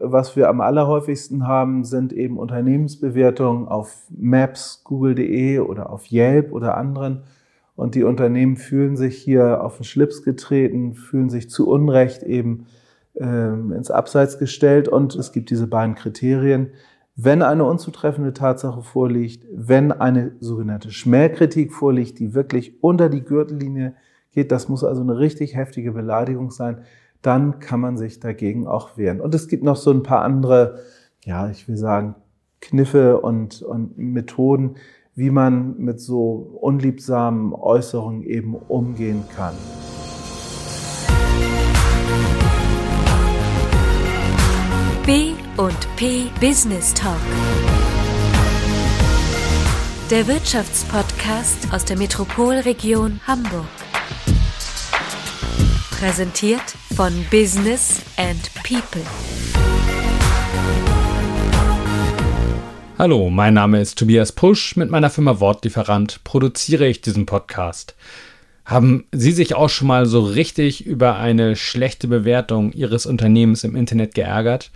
was wir am allerhäufigsten haben, sind eben Unternehmensbewertungen auf Maps, Google.de oder auf Yelp oder anderen. Und die Unternehmen fühlen sich hier auf den Schlips getreten, fühlen sich zu Unrecht eben ähm, ins Abseits gestellt. Und es gibt diese beiden Kriterien. Wenn eine unzutreffende Tatsache vorliegt, wenn eine sogenannte Schmähkritik vorliegt, die wirklich unter die Gürtellinie geht, das muss also eine richtig heftige Beleidigung sein, dann kann man sich dagegen auch wehren. Und es gibt noch so ein paar andere, ja, ich will sagen, Kniffe und, und Methoden, wie man mit so unliebsamen Äußerungen eben umgehen kann. B und P Business Talk. Der Wirtschaftspodcast aus der Metropolregion Hamburg. Präsentiert von Business and People. Hallo, mein Name ist Tobias Pusch. Mit meiner Firma Wortlieferant produziere ich diesen Podcast. Haben Sie sich auch schon mal so richtig über eine schlechte Bewertung Ihres Unternehmens im Internet geärgert?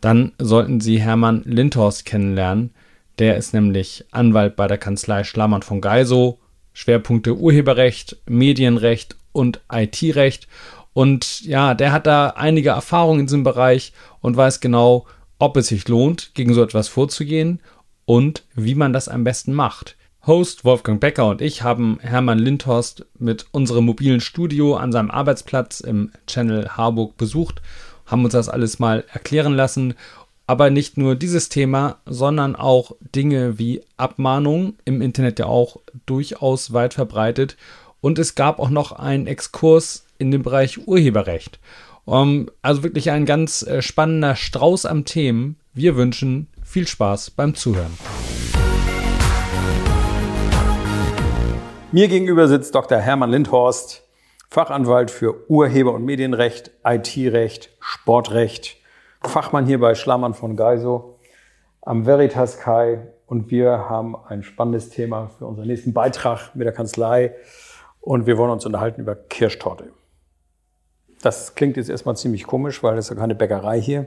Dann sollten Sie Hermann Lindhorst kennenlernen. Der ist nämlich Anwalt bei der Kanzlei Schlamann von Geiso, Schwerpunkte Urheberrecht, Medienrecht und IT-Recht. Und ja, der hat da einige Erfahrungen in diesem Bereich und weiß genau, ob es sich lohnt, gegen so etwas vorzugehen und wie man das am besten macht. Host Wolfgang Becker und ich haben Hermann Lindhorst mit unserem mobilen Studio an seinem Arbeitsplatz im Channel Harburg besucht, haben uns das alles mal erklären lassen. Aber nicht nur dieses Thema, sondern auch Dinge wie Abmahnung im Internet ja auch durchaus weit verbreitet und es gab auch noch einen Exkurs in den Bereich Urheberrecht. Um, also wirklich ein ganz äh, spannender Strauß am Themen. Wir wünschen viel Spaß beim Zuhören. Mir gegenüber sitzt Dr. Hermann Lindhorst, Fachanwalt für Urheber- und Medienrecht, IT-Recht, Sportrecht, Fachmann hier bei Schlamann von Geiso am Veritas Kai und wir haben ein spannendes Thema für unseren nächsten Beitrag mit der Kanzlei und wir wollen uns unterhalten über Kirschtorte. Das klingt jetzt erstmal ziemlich komisch, weil das ist ja keine Bäckerei hier.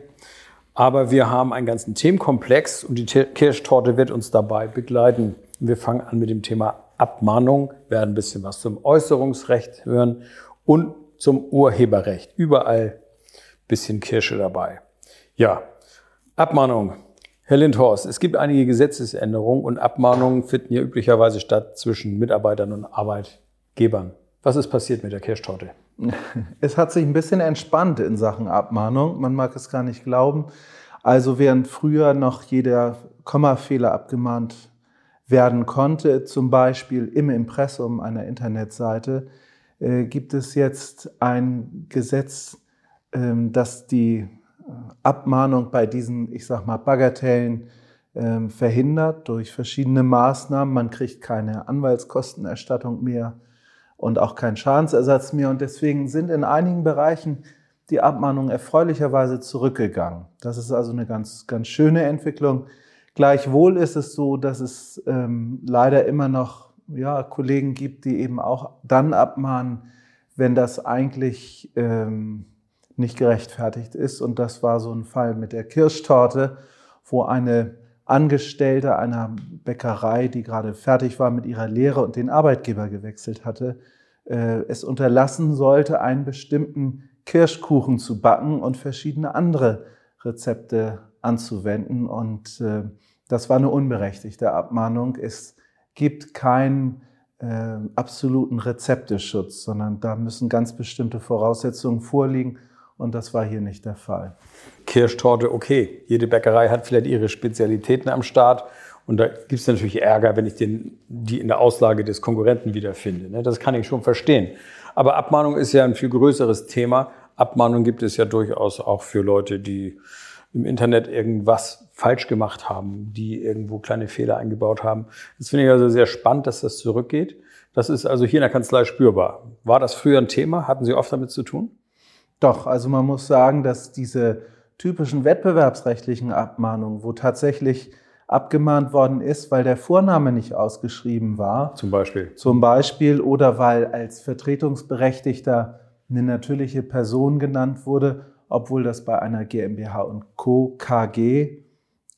Aber wir haben einen ganzen Themenkomplex und die Kirschtorte wird uns dabei begleiten. Wir fangen an mit dem Thema Abmahnung, werden ein bisschen was zum Äußerungsrecht hören und zum Urheberrecht. Überall bisschen Kirsche dabei. Ja, Abmahnung. Herr Lindhorst, es gibt einige Gesetzesänderungen und Abmahnungen finden hier üblicherweise statt zwischen Mitarbeitern und Arbeit, Gebern. Was ist passiert mit der Kirschtorte? Es hat sich ein bisschen entspannt in Sachen Abmahnung. Man mag es gar nicht glauben. Also während früher noch jeder Kommafehler abgemahnt werden konnte, zum Beispiel im Impressum einer Internetseite, äh, gibt es jetzt ein Gesetz, äh, das die äh, Abmahnung bei diesen, ich sag mal, Bagatellen äh, verhindert durch verschiedene Maßnahmen. Man kriegt keine Anwaltskostenerstattung mehr und auch kein Schadensersatz mehr. Und deswegen sind in einigen Bereichen die Abmahnungen erfreulicherweise zurückgegangen. Das ist also eine ganz, ganz schöne Entwicklung. Gleichwohl ist es so, dass es ähm, leider immer noch ja, Kollegen gibt, die eben auch dann abmahnen, wenn das eigentlich ähm, nicht gerechtfertigt ist. Und das war so ein Fall mit der Kirschtorte, wo eine Angestellte einer Bäckerei, die gerade fertig war mit ihrer Lehre und den Arbeitgeber gewechselt hatte, äh, es unterlassen sollte, einen bestimmten Kirschkuchen zu backen und verschiedene andere Rezepte anzuwenden. Und äh, das war eine unberechtigte Abmahnung. Es gibt keinen äh, absoluten Rezepteschutz, sondern da müssen ganz bestimmte Voraussetzungen vorliegen. Und das war hier nicht der Fall. Kirschtorte, okay. Jede Bäckerei hat vielleicht ihre Spezialitäten am Start. Und da gibt es natürlich Ärger, wenn ich den, die in der Auslage des Konkurrenten wiederfinde. Ne? Das kann ich schon verstehen. Aber Abmahnung ist ja ein viel größeres Thema. Abmahnung gibt es ja durchaus auch für Leute, die im Internet irgendwas falsch gemacht haben, die irgendwo kleine Fehler eingebaut haben. Das finde ich also sehr spannend, dass das zurückgeht. Das ist also hier in der Kanzlei spürbar. War das früher ein Thema? Hatten Sie oft damit zu tun? Doch, also man muss sagen, dass diese typischen wettbewerbsrechtlichen Abmahnungen, wo tatsächlich abgemahnt worden ist, weil der Vorname nicht ausgeschrieben war. Zum Beispiel. Zum Beispiel oder weil als Vertretungsberechtigter eine natürliche Person genannt wurde, obwohl das bei einer GmbH und Co. KG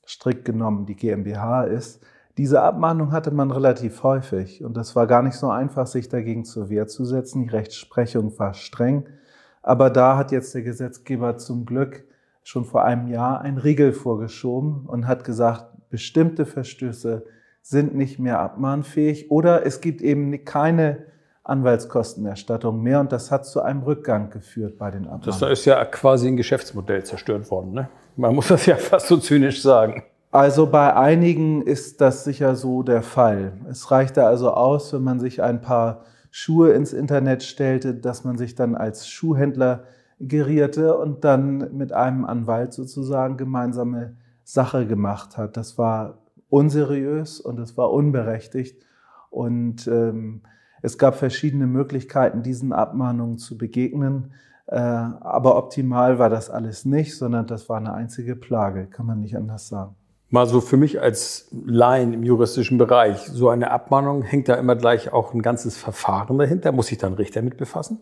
strikt genommen die GmbH ist. Diese Abmahnung hatte man relativ häufig und das war gar nicht so einfach, sich dagegen zur Wehr zu setzen. Die Rechtsprechung war streng, aber da hat jetzt der Gesetzgeber zum Glück schon vor einem Jahr ein Riegel vorgeschoben und hat gesagt, bestimmte Verstöße sind nicht mehr abmahnfähig oder es gibt eben keine Anwaltskostenerstattung mehr und das hat zu einem Rückgang geführt bei den Abmahnungen. Das ist ja quasi ein Geschäftsmodell zerstört worden. Ne? Man muss das ja fast so zynisch sagen. Also bei einigen ist das sicher so der Fall. Es reichte also aus, wenn man sich ein paar Schuhe ins Internet stellte, dass man sich dann als Schuhhändler gerierte und dann mit einem Anwalt sozusagen gemeinsame Sache gemacht hat. Das war unseriös und es war unberechtigt und ähm, es gab verschiedene Möglichkeiten, diesen Abmahnungen zu begegnen. Äh, aber optimal war das alles nicht, sondern das war eine einzige Plage, kann man nicht anders sagen. Mal so für mich als Laien im juristischen Bereich, so eine Abmahnung, hängt da immer gleich auch ein ganzes Verfahren dahinter? Muss sich dann Richter mit befassen?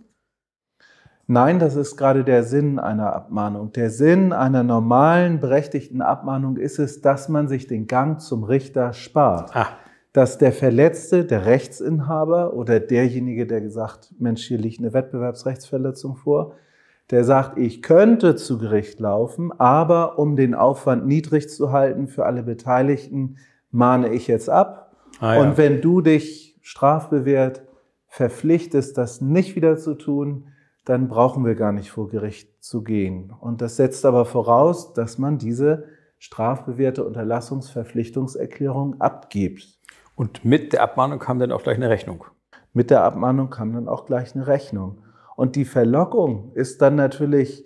Nein, das ist gerade der Sinn einer Abmahnung. Der Sinn einer normalen, berechtigten Abmahnung ist es, dass man sich den Gang zum Richter spart. Ah dass der Verletzte, der Rechtsinhaber oder derjenige, der gesagt, Mensch, hier liegt eine Wettbewerbsrechtsverletzung vor, der sagt, ich könnte zu Gericht laufen, aber um den Aufwand niedrig zu halten für alle Beteiligten, mahne ich jetzt ab. Ah, ja. Und wenn du dich strafbewehrt verpflichtest, das nicht wieder zu tun, dann brauchen wir gar nicht vor Gericht zu gehen. Und das setzt aber voraus, dass man diese strafbewährte Unterlassungsverpflichtungserklärung abgibt. Und mit der Abmahnung kam dann auch gleich eine Rechnung. Mit der Abmahnung kam dann auch gleich eine Rechnung. Und die Verlockung ist dann natürlich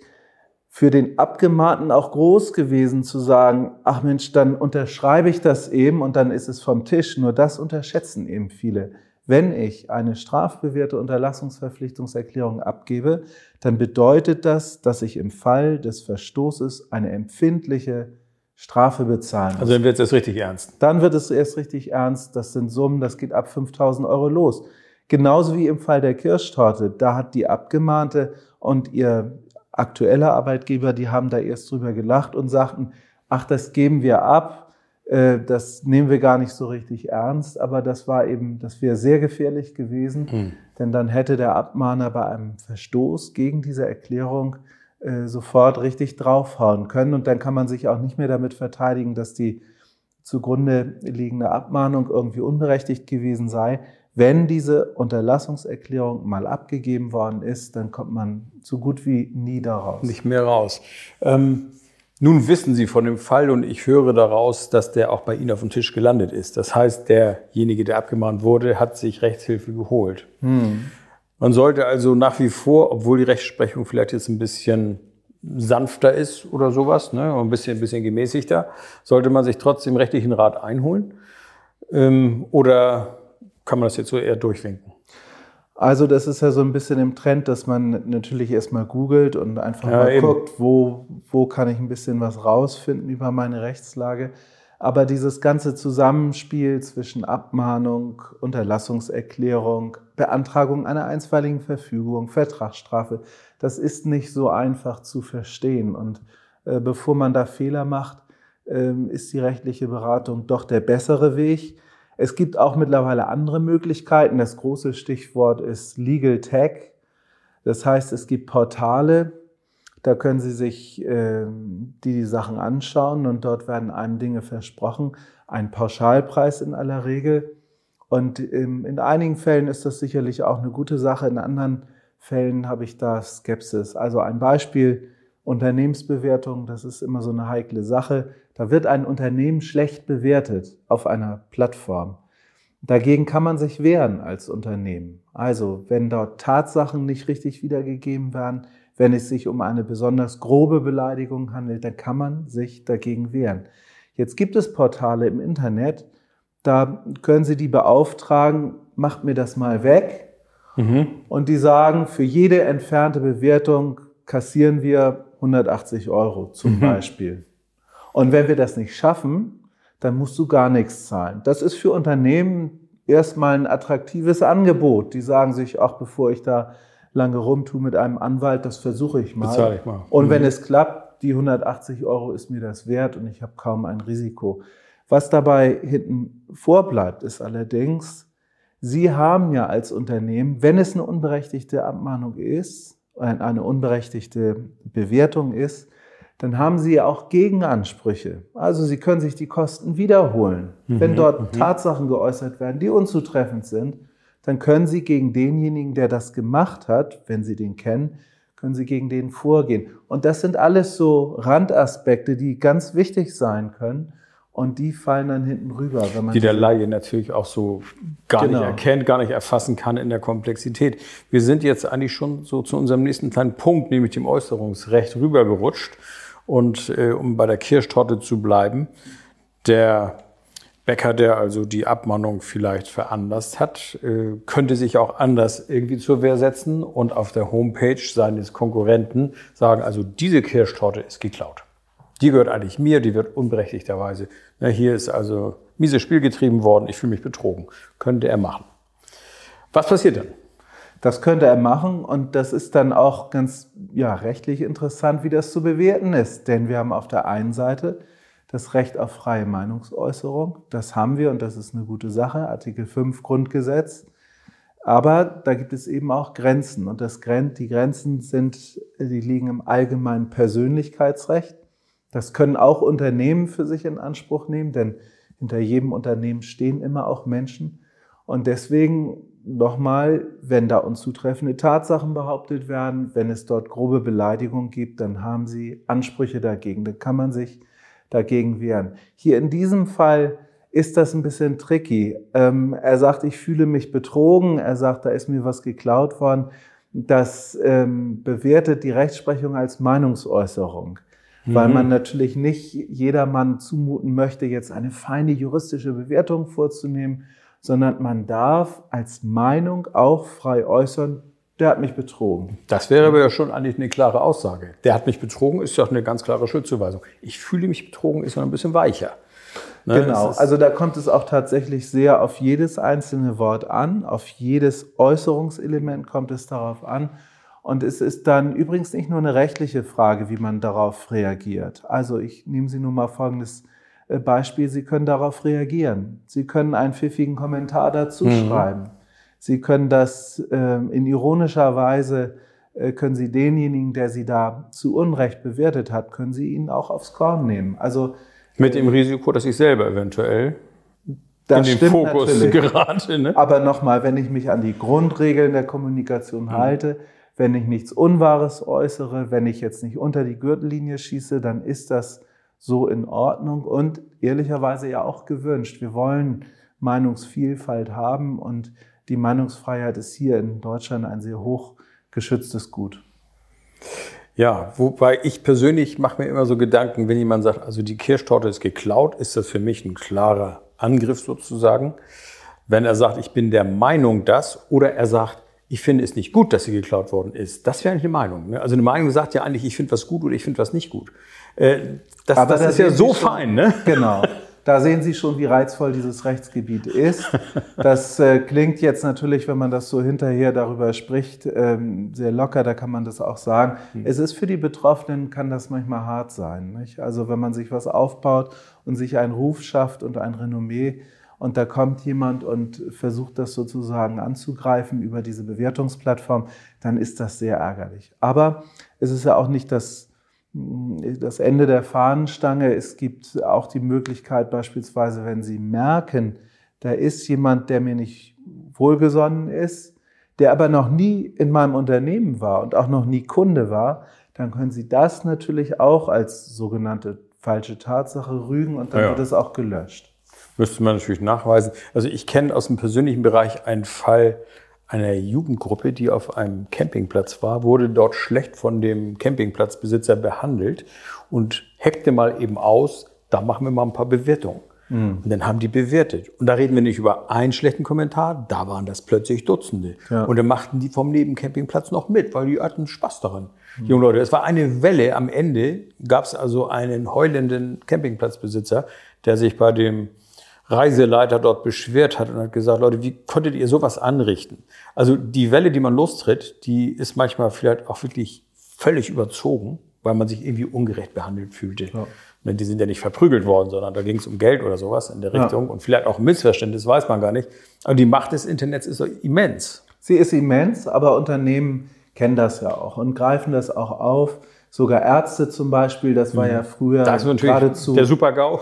für den Abgemahnten auch groß gewesen zu sagen, ach Mensch, dann unterschreibe ich das eben und dann ist es vom Tisch. Nur das unterschätzen eben viele. Wenn ich eine strafbewährte Unterlassungsverpflichtungserklärung abgebe, dann bedeutet das, dass ich im Fall des Verstoßes eine empfindliche Strafe bezahlen muss. Also dann wird es erst richtig ernst. Dann wird es erst richtig ernst. Das sind Summen, das geht ab 5000 Euro los. Genauso wie im Fall der Kirschtorte. Da hat die Abgemahnte und ihr aktueller Arbeitgeber, die haben da erst drüber gelacht und sagten, ach, das geben wir ab. Äh, das nehmen wir gar nicht so richtig ernst, aber das war eben, das wäre sehr gefährlich gewesen, mhm. denn dann hätte der Abmahner bei einem Verstoß gegen diese Erklärung äh, sofort richtig draufhauen können. Und dann kann man sich auch nicht mehr damit verteidigen, dass die zugrunde liegende Abmahnung irgendwie unberechtigt gewesen sei. Wenn diese Unterlassungserklärung mal abgegeben worden ist, dann kommt man so gut wie nie daraus. Nicht mehr raus. Ähm, nun wissen Sie von dem Fall und ich höre daraus, dass der auch bei Ihnen auf dem Tisch gelandet ist. Das heißt, derjenige, der abgemahnt wurde, hat sich Rechtshilfe geholt. Hm. Man sollte also nach wie vor, obwohl die Rechtsprechung vielleicht jetzt ein bisschen sanfter ist oder sowas, ne, ein bisschen, ein bisschen gemäßigter, sollte man sich trotzdem rechtlichen Rat einholen? Ähm, oder kann man das jetzt so eher durchwinken? Also das ist ja so ein bisschen im Trend, dass man natürlich erstmal googelt und einfach ja, mal eben. guckt, wo, wo kann ich ein bisschen was rausfinden über meine Rechtslage. Aber dieses ganze Zusammenspiel zwischen Abmahnung, Unterlassungserklärung, Beantragung einer einstweiligen Verfügung, Vertragsstrafe, das ist nicht so einfach zu verstehen. Und äh, bevor man da Fehler macht, äh, ist die rechtliche Beratung doch der bessere Weg. Es gibt auch mittlerweile andere Möglichkeiten. Das große Stichwort ist Legal Tech. Das heißt, es gibt Portale, da können Sie sich äh, die, die Sachen anschauen und dort werden einem Dinge versprochen. Ein Pauschalpreis in aller Regel. Und ähm, in einigen Fällen ist das sicherlich auch eine gute Sache. In anderen Fällen habe ich da Skepsis. Also ein Beispiel, Unternehmensbewertung, das ist immer so eine heikle Sache. Da wird ein Unternehmen schlecht bewertet auf einer Plattform. Dagegen kann man sich wehren als Unternehmen. Also, wenn dort Tatsachen nicht richtig wiedergegeben werden, wenn es sich um eine besonders grobe Beleidigung handelt, dann kann man sich dagegen wehren. Jetzt gibt es Portale im Internet, da können Sie die beauftragen, macht mir das mal weg. Mhm. Und die sagen, für jede entfernte Bewertung kassieren wir 180 Euro zum mhm. Beispiel. Und wenn wir das nicht schaffen, dann musst du gar nichts zahlen. Das ist für Unternehmen erstmal ein attraktives Angebot. Die sagen sich, auch bevor ich da lange rumtue mit einem Anwalt, das versuche ich mal. Bezahle ich mal. Und Mhm. wenn es klappt, die 180 Euro ist mir das wert und ich habe kaum ein Risiko. Was dabei hinten vorbleibt, ist allerdings, Sie haben ja als Unternehmen, wenn es eine unberechtigte Abmahnung ist, ein- eine unberechtigte Bewertung ist, dann haben Sie ja auch Gegenansprüche. Also Sie können sich die Kosten wiederholen. Wenn dort Tatsachen geäußert werden, die unzutreffend sind, dann können Sie gegen denjenigen, der das gemacht hat, wenn Sie den kennen, können Sie gegen den vorgehen. Und das sind alles so Randaspekte, die ganz wichtig sein können. Und die fallen dann hinten rüber, wenn man die der Laie natürlich auch so gar Genau. nicht erkennt, gar nicht erfassen kann in der Komplexität. Wir sind jetzt eigentlich schon so zu unserem nächsten kleinen Punkt, nämlich dem Äußerungsrecht, rübergerutscht. Und äh, um bei der Kirschtorte zu bleiben, der Bäcker, der also die Abmahnung vielleicht veranlasst hat, äh, könnte sich auch anders irgendwie zur Wehr setzen und auf der Homepage seines Konkurrenten sagen, also diese Kirschtorte ist geklaut. Die gehört eigentlich mir, die wird unberechtigterweise. Na, hier ist also mieses Spiel getrieben worden, ich fühle mich betrogen. Könnte er machen. Was passiert dann? Das könnte er machen und das ist dann auch ganz ja, rechtlich interessant, wie das zu bewerten ist. Denn wir haben auf der einen Seite das Recht auf freie Meinungsäußerung. Das haben wir und das ist eine gute Sache. Artikel 5 Grundgesetz. Aber da gibt es eben auch Grenzen und das, die Grenzen sind, die liegen im allgemeinen Persönlichkeitsrecht. Das können auch Unternehmen für sich in Anspruch nehmen, denn hinter jedem Unternehmen stehen immer auch Menschen. Und deswegen nochmal, wenn da unzutreffende Tatsachen behauptet werden, wenn es dort grobe Beleidigung gibt, dann haben Sie Ansprüche dagegen. Dann kann man sich dagegen wehren. Hier in diesem Fall ist das ein bisschen tricky. Ähm, er sagt, ich fühle mich betrogen. Er sagt, da ist mir was geklaut worden. Das ähm, bewertet die Rechtsprechung als Meinungsäußerung weil man natürlich nicht jedermann zumuten möchte, jetzt eine feine juristische Bewertung vorzunehmen, sondern man darf als Meinung auch frei äußern, der hat mich betrogen. Das wäre aber ja schon eigentlich eine klare Aussage. Der hat mich betrogen, ist ja eine ganz klare Schuldzuweisung. Ich fühle mich betrogen, ist ja ein bisschen weicher. Ne, Genau, also da kommt es auch tatsächlich sehr auf jedes einzelne Wort an, auf jedes Äußerungselement kommt es darauf an. Und es ist dann übrigens nicht nur eine rechtliche Frage, wie man darauf reagiert. Also ich nehme Sie nur mal folgendes äh, Beispiel. Sie können darauf reagieren. Sie können einen pfiffigen Kommentar dazu schreiben. Sie können das ähm, in ironischer Weise, äh, können Sie denjenigen, der Sie da zu Unrecht bewertet hat, können Sie ihn auch aufs Korn nehmen. Also mit dem Risiko, dass ich selber eventuell das in den Fokus natürlich. gerate. Ne? Aber nochmal, wenn ich mich an die Grundregeln der Kommunikation halte, wenn ich nichts Unwahres äußere, wenn ich jetzt nicht unter die Gürtellinie schieße, dann ist das so in Ordnung und ehrlicherweise ja auch gewünscht. Wir wollen Meinungsvielfalt haben und die Meinungsfreiheit ist hier in Deutschland ein sehr hoch geschütztes Gut. Ja, wobei ich persönlich mache mir immer so Gedanken, wenn jemand sagt, also die Kirschtorte ist geklaut, ist das für mich ein klarer Angriff sozusagen. Wenn er sagt, ich bin der Meinung das, oder er sagt, ich finde es nicht gut, dass sie geklaut worden ist. Das wäre eigentlich eine Meinung. Ne? Also eine Meinung sagt ja eigentlich, ich finde was gut oder ich finde was nicht gut. Äh, das das da ist ja so fein, ne? Genau. Da sehen Sie schon, wie reizvoll dieses Rechtsgebiet ist. Das äh, klingt jetzt natürlich, wenn man das so hinterher darüber spricht, ähm, sehr locker, da kann man das auch sagen. Es ist für die Betroffenen, kann das manchmal hart sein. Nicht? Also wenn man sich was aufbaut und sich einen Ruf schafft und ein Renommee und da kommt jemand und versucht das sozusagen anzugreifen über diese Bewertungsplattform, dann ist das sehr ärgerlich. Aber es ist ja auch nicht das das Ende der Fahnenstange. Es gibt auch die Möglichkeit, beispielsweise, wenn Sie merken, da ist jemand, der mir nicht wohlgesonnen ist, der aber noch nie in meinem Unternehmen war und auch noch nie Kunde war, dann können Sie das natürlich auch als sogenannte falsche Tatsache rügen und dann Ja. wird es auch gelöscht. Müsste man natürlich nachweisen. Also ich kenne aus dem persönlichen Bereich einen Fall einer Jugendgruppe, die auf einem Campingplatz war, wurde dort schlecht von dem Campingplatzbesitzer behandelt und hackte mal eben aus, da machen wir mal ein paar Bewertungen. Und dann haben die bewertet. Und da reden wir nicht über einen schlechten Kommentar, da waren das plötzlich Dutzende. Ja. Und dann machten die vom Nebencampingplatz noch mit, weil die hatten Spaß daran. Junge Leute, es war eine Welle. Am Ende gab es also einen heulenden Campingplatzbesitzer, der sich bei dem Reiseleiter dort beschwert hat und hat gesagt, Leute, wie konntet ihr sowas anrichten? Also die Welle, die man lostritt, die ist manchmal vielleicht auch wirklich völlig überzogen, weil man sich irgendwie ungerecht behandelt fühlte. Ja. Die sind ja nicht verprügelt worden, sondern da ging es um Geld oder sowas in der Richtung ja. und vielleicht auch Missverständnis, weiß man gar nicht. Aber die Macht des Internets ist immens. Sie ist immens, aber Unternehmen kennen das ja auch und greifen das auch auf. Sogar Ärzte zum Beispiel, das war mhm. ja früher das ist geradezu. Der Super-GAU.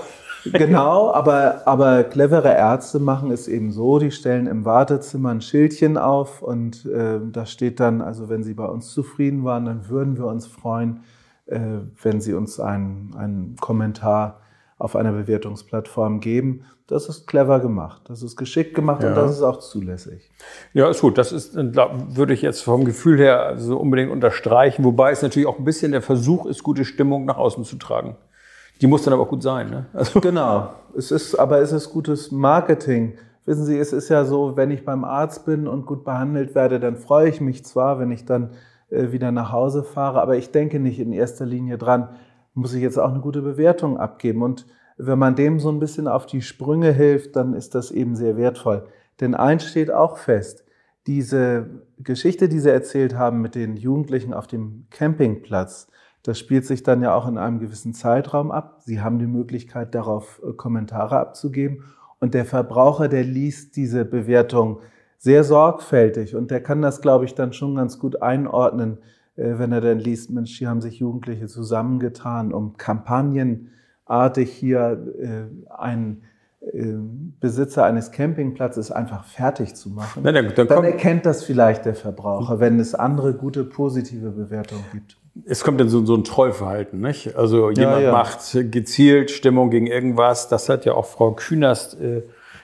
Genau, aber, aber clevere Ärzte machen es eben so, die stellen im Wartezimmer ein Schildchen auf und äh, da steht dann, also wenn Sie bei uns zufrieden waren, dann würden wir uns freuen, äh, wenn Sie uns einen, einen Kommentar auf einer Bewertungsplattform geben. Das ist clever gemacht, das ist geschickt gemacht ja. und das ist auch zulässig. Ja, ist gut. Das ist, würde ich jetzt vom Gefühl her so unbedingt unterstreichen, wobei es natürlich auch ein bisschen der Versuch ist, gute Stimmung nach außen zu tragen. Die muss dann aber auch gut sein. Ne? Also genau. Es ist, aber es ist gutes Marketing. Wissen Sie, es ist ja so, wenn ich beim Arzt bin und gut behandelt werde, dann freue ich mich zwar, wenn ich dann äh, wieder nach Hause fahre, aber ich denke nicht in erster Linie dran, muss ich jetzt auch eine gute Bewertung abgeben. Und wenn man dem so ein bisschen auf die Sprünge hilft, dann ist das eben sehr wertvoll. Denn eins steht auch fest, diese Geschichte, die Sie erzählt haben mit den Jugendlichen auf dem Campingplatz, das spielt sich dann ja auch in einem gewissen Zeitraum ab. Sie haben die Möglichkeit, darauf äh, Kommentare abzugeben. Und der Verbraucher, der liest diese Bewertung sehr sorgfältig und der kann das, glaube ich, dann schon ganz gut einordnen, äh, wenn er dann liest, Mensch, hier haben sich Jugendliche zusammengetan, um kampagnenartig hier äh, einen Besitzer eines Campingplatzes einfach fertig zu machen, Nein, dann, dann, dann erkennt das vielleicht der Verbraucher, wenn es andere gute positive Bewertungen gibt es kommt dann so, so ein Trollverhalten, nicht? Also jemand ja, ja. macht gezielt Stimmung gegen irgendwas. Das hat ja auch Frau Künast äh,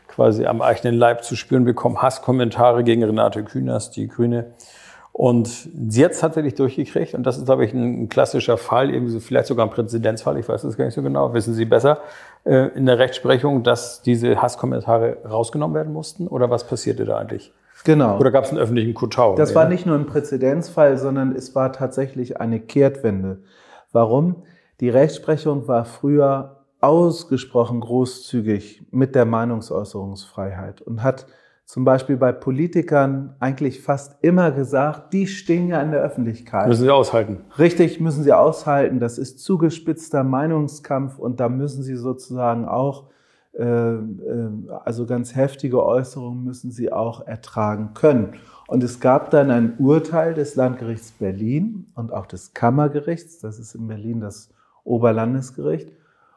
quasi am eigenen Leib zu spüren bekommen. Hasskommentare gegen Renate Künast, die Grüne. Und sie hat es tatsächlich durchgekriegt. Und das ist, glaube ich, ein, ein klassischer Fall, irgendwie so, vielleicht sogar ein Präzedenzfall, ich weiß es gar nicht so genau, wissen Sie besser, äh, in der Rechtsprechung, dass diese Hasskommentare rausgenommen werden mussten? Oder was passierte da eigentlich? Genau. Oder gab es einen öffentlichen Kotau? Das war nicht nur ein Präzedenzfall, sondern es war tatsächlich eine Kehrtwende. Warum? Die Rechtsprechung war früher ausgesprochen großzügig mit der Meinungsäußerungsfreiheit und hat zum Beispiel bei Politikern eigentlich fast immer gesagt, die stehen ja in der Öffentlichkeit. Müssen sie aushalten. Richtig, müssen sie aushalten. Das ist zugespitzter Meinungskampf und da müssen sie sozusagen auch also ganz heftige Äußerungen müssen sie auch ertragen können. Und es gab dann ein Urteil des Landgerichts Berlin und auch des Kammergerichts, das ist in Berlin das Oberlandesgericht.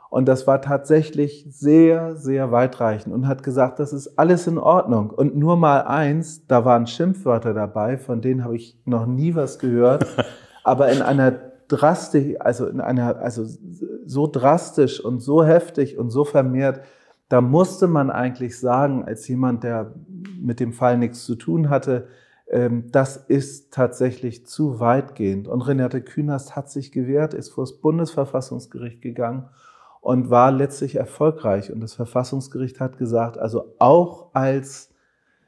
Und das war tatsächlich sehr, sehr weitreichend und hat gesagt, das ist alles in Ordnung. Und nur mal eins, da waren Schimpfwörter dabei, von denen habe ich noch nie was gehört. Aber in einer drastisch, also in einer, also so drastisch und so heftig und so vermehrt, da musste man eigentlich sagen, als jemand, der mit dem Fall nichts zu tun hatte, ähm, das ist tatsächlich zu weitgehend. Und Renate Künast hat sich gewehrt, ist vor das Bundesverfassungsgericht gegangen und war letztlich erfolgreich. Und das Verfassungsgericht hat gesagt, also auch als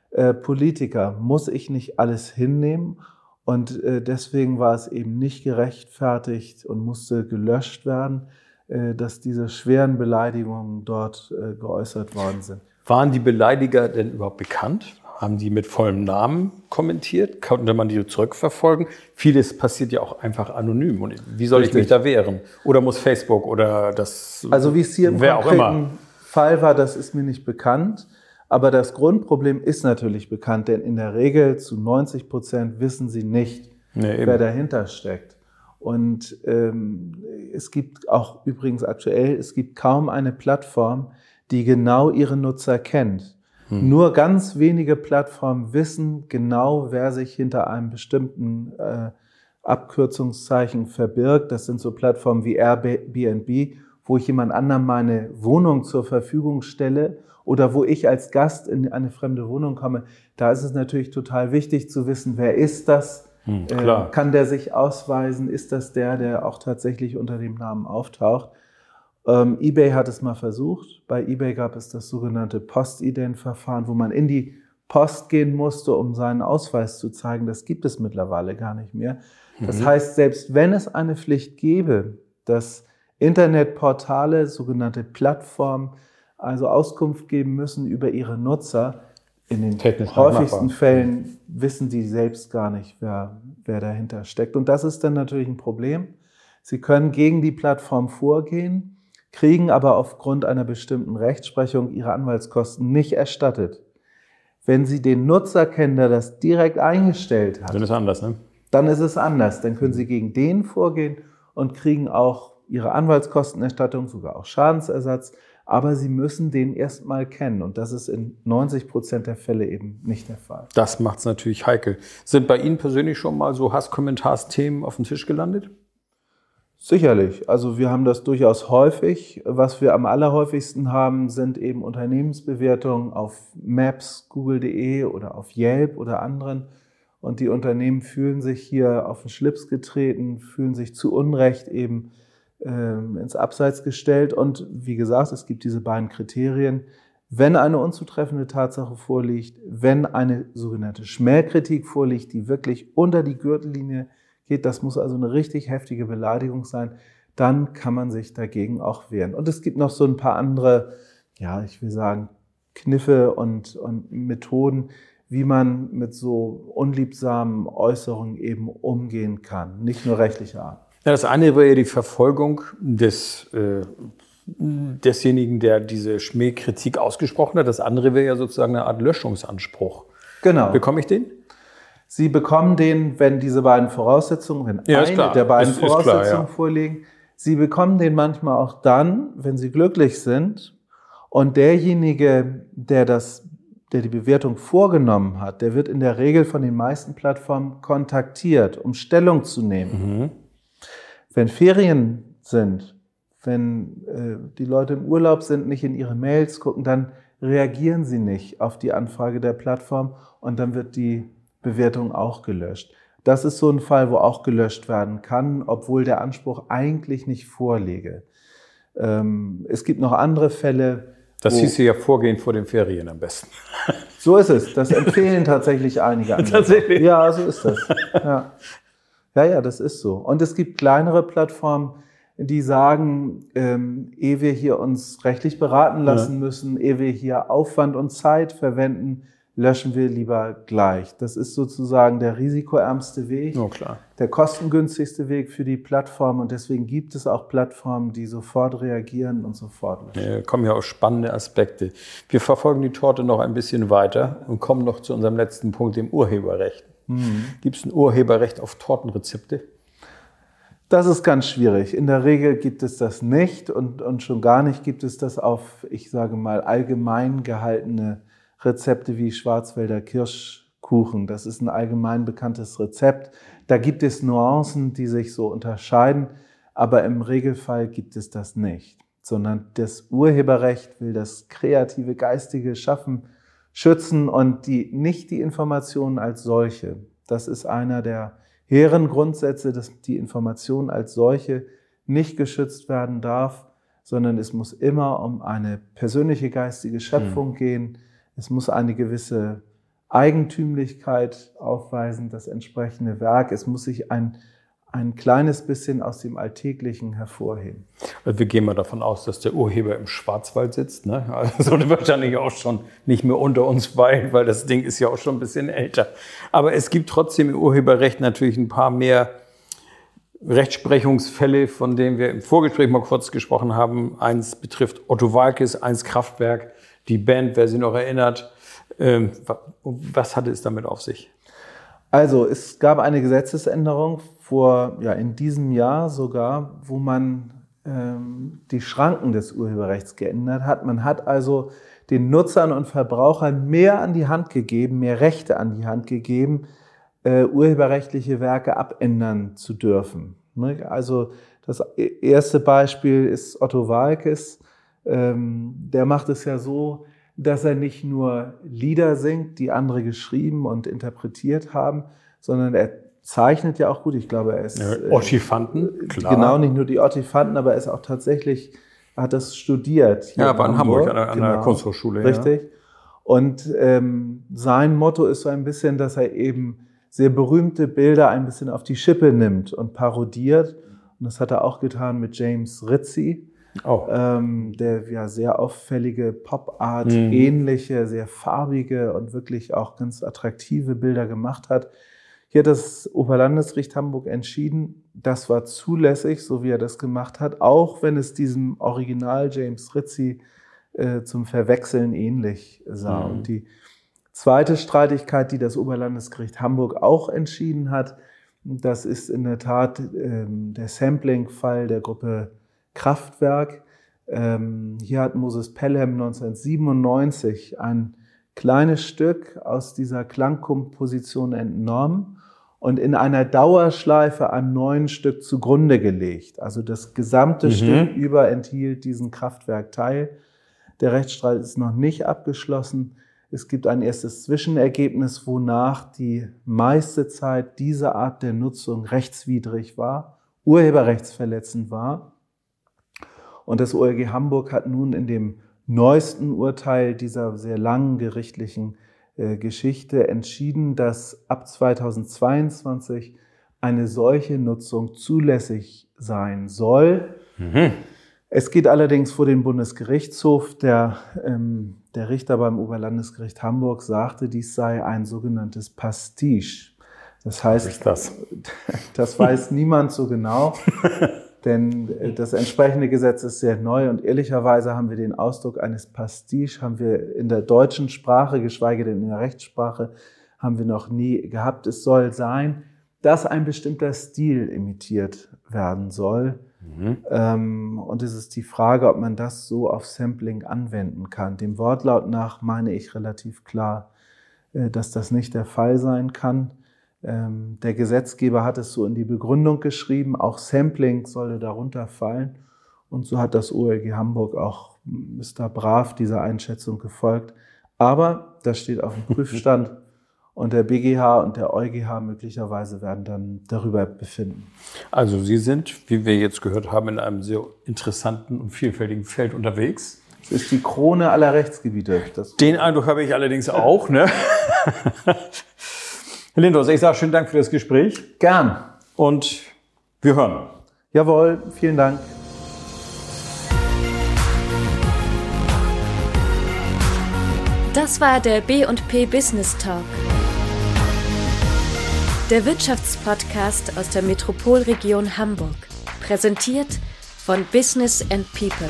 äh, Politiker muss ich nicht alles hinnehmen. Und äh, deswegen war es eben nicht gerechtfertigt und musste gelöscht werden. Äh, dass diese schweren Beleidigungen dort äh, geäußert worden sind. Waren die Beleidiger denn überhaupt bekannt? Haben die mit vollem Namen kommentiert? Konnte man die zurückverfolgen? Vieles passiert ja auch einfach anonym. Und wie soll Richtig. ich mich da wehren? Oder muss Facebook oder das. Also wie es hier im konkreten Fall war, das ist mir nicht bekannt. Aber das Grundproblem ist natürlich bekannt, denn in der Regel zu 90 Prozent wissen sie nicht, nee, wer dahinter steckt. Und ähm, es gibt auch übrigens aktuell, es gibt kaum eine Plattform, die genau ihre Nutzer kennt. Hm. Nur ganz wenige Plattformen wissen genau, wer sich hinter einem bestimmten äh, Abkürzungszeichen verbirgt. Das sind so Plattformen wie Airbnb, wo ich jemand anderem meine Wohnung zur Verfügung stelle oder wo ich als Gast in eine fremde Wohnung komme. Da ist es natürlich total wichtig zu wissen, wer ist das, hm, äh, kann der sich ausweisen? Ist das der, der auch tatsächlich unter dem Namen auftaucht? Ähm, eBay hat es mal versucht. Bei eBay gab es das sogenannte Postident-Verfahren, wo man in die Post gehen musste, um seinen Ausweis zu zeigen. Das gibt es mittlerweile gar nicht mehr. Das mhm. heißt, selbst wenn es eine Pflicht gäbe, dass Internetportale, sogenannte Plattformen, also Auskunft geben müssen über ihre Nutzer. In den Technisch häufigsten. Fällen wissen die selbst gar nicht, wer, wer dahinter steckt. Und das ist dann natürlich ein Problem. Sie können gegen die Plattform vorgehen, kriegen aber aufgrund einer bestimmten Rechtsprechung ihre Anwaltskosten nicht erstattet. Wenn Sie den Nutzer kennen, der das direkt eingestellt hat, Dann ist anders, ne? dann ist es anders. Dann können Sie gegen den vorgehen und kriegen auch Ihre Anwaltskostenerstattung, sogar auch Schadensersatz. Aber Sie müssen den erstmal kennen. Und das ist in 90 Prozent der Fälle eben nicht der Fall. Das macht es natürlich heikel. Sind bei Ihnen persönlich schon mal so Hasskommentarsthemen auf dem Tisch gelandet? Sicherlich. Also wir haben das durchaus häufig. Was wir am allerhäufigsten haben, sind eben Unternehmensbewertungen auf Maps, Google.de oder auf Yelp oder anderen. Und die Unternehmen fühlen sich hier auf den Schlips getreten, fühlen sich zu Unrecht eben ähm, ins Abseits gestellt. Und wie gesagt, es gibt diese beiden Kriterien. Wenn eine unzutreffende Tatsache vorliegt, wenn eine sogenannte Schmähkritik vorliegt, die wirklich unter die Gürtellinie geht, das muss also eine richtig heftige Beleidigung sein, dann kann man sich dagegen auch wehren. Und es gibt noch so ein paar andere, ja, ich will sagen, Kniffe und, und Methoden, wie man mit so unliebsamen Äußerungen eben umgehen kann, nicht nur rechtlicher Art. Ja, das eine wäre ja die Verfolgung des, äh, desjenigen, der diese Schmähkritik ausgesprochen hat. Das andere wäre ja sozusagen eine Art Löschungsanspruch. Genau. Bekomme ich den? Sie bekommen den, wenn diese beiden Voraussetzungen, wenn Ja, eine der beiden Ist- ist klar, Voraussetzungen ja. vorliegen, Sie bekommen den manchmal auch dann, wenn Sie glücklich sind und derjenige, der das, der die Bewertung vorgenommen hat, der wird in der Regel von den meisten Plattformen kontaktiert, um Stellung zu nehmen. Mhm. Wenn Ferien sind, wenn äh, die Leute im Urlaub sind, nicht in ihre Mails gucken, dann reagieren sie nicht auf die Anfrage der Plattform und dann wird die Bewertung auch gelöscht. Das ist so ein Fall, wo auch gelöscht werden kann, obwohl der Anspruch eigentlich nicht vorliege. Ähm, es gibt noch andere Fälle. Das hieße ja Vorgehen vor den Ferien am besten. so ist es. Das empfehlen tatsächlich einige Anbieter. Tatsächlich? Ja, so ist das. Ja. Ja, ja, das ist so. Und es gibt kleinere Plattformen, die sagen, ähm, ehe wir hier uns rechtlich beraten lassen müssen, ehe wir hier Aufwand und Zeit verwenden, löschen wir lieber gleich. Das ist sozusagen der risikoärmste Weg Ja, klar. der kostengünstigste Weg für die Plattform und deswegen gibt es auch Plattformen, die sofort reagieren und sofort löschen. Äh, kommen ja auch spannende Aspekte. Wir verfolgen die Torte noch ein bisschen weiter und kommen noch zu unserem letzten Punkt, dem Urheberrecht. Gibt es ein Urheberrecht auf Tortenrezepte? Das ist ganz schwierig. In der Regel gibt es das nicht und, und schon gar nicht gibt es das auf, ich sage mal, allgemein gehaltene Rezepte wie Schwarzwälder Kirschkuchen. Das ist ein allgemein bekanntes Rezept. Da gibt es Nuancen, die sich so unterscheiden, aber im Regelfall gibt es das nicht, sondern das Urheberrecht will das kreative, geistige Schaffen schützen und die, nicht die Informationen als solche. Das ist einer der hehren Grundsätze, dass die Information als solche nicht geschützt werden darf, sondern es muss immer um eine persönliche geistige Schöpfung gehen. Es muss eine gewisse Eigentümlichkeit aufweisen, das entsprechende Werk. Es muss sich ein, ein kleines bisschen aus dem Alltäglichen hervorheben. Wir gehen mal davon aus, dass der Urheber im Schwarzwald sitzt. Ne? Also wahrscheinlich auch schon nicht mehr unter uns weilen, weil das Ding ist ja auch schon ein bisschen älter. Aber es gibt trotzdem im Urheberrecht natürlich ein paar mehr Rechtsprechungsfälle, von denen wir im Vorgespräch mal kurz gesprochen haben. Eins betrifft Otto Walkes, eins Kraftwerk, die Band, wer sie noch erinnert. Ähm, wa- was hatte es damit auf sich? Also es gab eine Gesetzesänderung vor, ja, in diesem Jahr sogar, wo man ähm, die Schranken des Urheberrechts geändert hat. Man hat also den Nutzern und Verbrauchern mehr an die Hand gegeben, mehr Rechte an die Hand gegeben, äh, urheberrechtliche Werke abändern zu dürfen. Ne? Also das erste Beispiel ist Otto Walkes. Ähm, der macht es ja so, dass er nicht nur Lieder singt, die andere geschrieben und interpretiert haben, sondern er zeichnet ja auch gut. Ich glaube, er ist äh, Orchifanten, klar. genau nicht nur die Ortifanten, aber er ist auch tatsächlich, er hat das studiert. Ja, war in Hamburg an der- an der Genau. Kunsthochschule, ja. Richtig. Und ähm, sein Motto ist so ein bisschen, dass er eben sehr berühmte Bilder ein bisschen auf die Schippe nimmt und parodiert. Und das hat er auch getan mit James Ritchie. Oh. Ähm, der ja sehr auffällige Pop-Art, mhm. ähnliche, sehr farbige und wirklich auch ganz attraktive Bilder gemacht hat. Hier hat das Oberlandesgericht Hamburg entschieden, das war zulässig, so wie er das gemacht hat, auch wenn es diesem Original James Ritzi äh, zum Verwechseln ähnlich sah. Mhm. Und die zweite Streitigkeit, die das Oberlandesgericht Hamburg auch entschieden hat, das ist in der Tat ähm, der Sampling-Fall der Gruppe Kraftwerk. Ähm, hier hat Moses Pelham 1997 ein kleines Stück aus dieser Klangkomposition entnommen und in einer Dauerschleife einem neuen Stück zugrunde gelegt. Also das gesamte mhm. Stück über enthielt diesen Kraftwerkteil. Der Rechtsstreit ist noch nicht abgeschlossen. Es gibt ein erstes Zwischenergebnis, wonach die meiste Zeit diese Art der Nutzung rechtswidrig war, urheberrechtsverletzend war. Und das OLG Hamburg hat nun in dem neuesten Urteil dieser sehr langen gerichtlichen Geschichte entschieden, dass ab 2022 eine solche Nutzung zulässig sein soll. Mhm. Es geht allerdings vor den Bundesgerichtshof. Der, ähm, der Richter beim Oberlandesgericht Hamburg sagte, dies sei ein sogenanntes Pastiche. Das heißt, das? das weiß niemand so genau, denn äh, das entsprechende Gesetz ist sehr neu und ehrlicherweise haben wir den Ausdruck eines Pastiche, haben wir in der deutschen Sprache, geschweige denn in der Rechtssprache, haben wir noch nie gehabt. Es soll sein, dass ein bestimmter Stil imitiert werden soll. Mhm. Ähm, und es ist die Frage, ob man das so auf Sampling anwenden kann. Dem Wortlaut nach meine ich relativ klar, äh, dass das nicht der Fall sein kann. Ähm, der Gesetzgeber hat es so in die Begründung geschrieben, auch Sampling solle darunter fallen. Und so hat das OLG Hamburg auch, da brav dieser Einschätzung gefolgt. Aber das steht auf dem Prüfstand. Und der BGH und der EuGH möglicherweise werden dann darüber befinden. Also Sie sind, wie wir jetzt gehört haben, in einem sehr interessanten und vielfältigen Feld unterwegs. Es ist die Krone aller Rechtsgebiete. Das Den Eindruck habe ich allerdings auch. Ne? Herr Lindros, ich sage schönen Dank für das Gespräch. Gern. Und wir hören. Jawohl, vielen Dank. Das war der B&P Business Talk der Wirtschaftspodcast aus der Metropolregion Hamburg. Präsentiert von Business and People.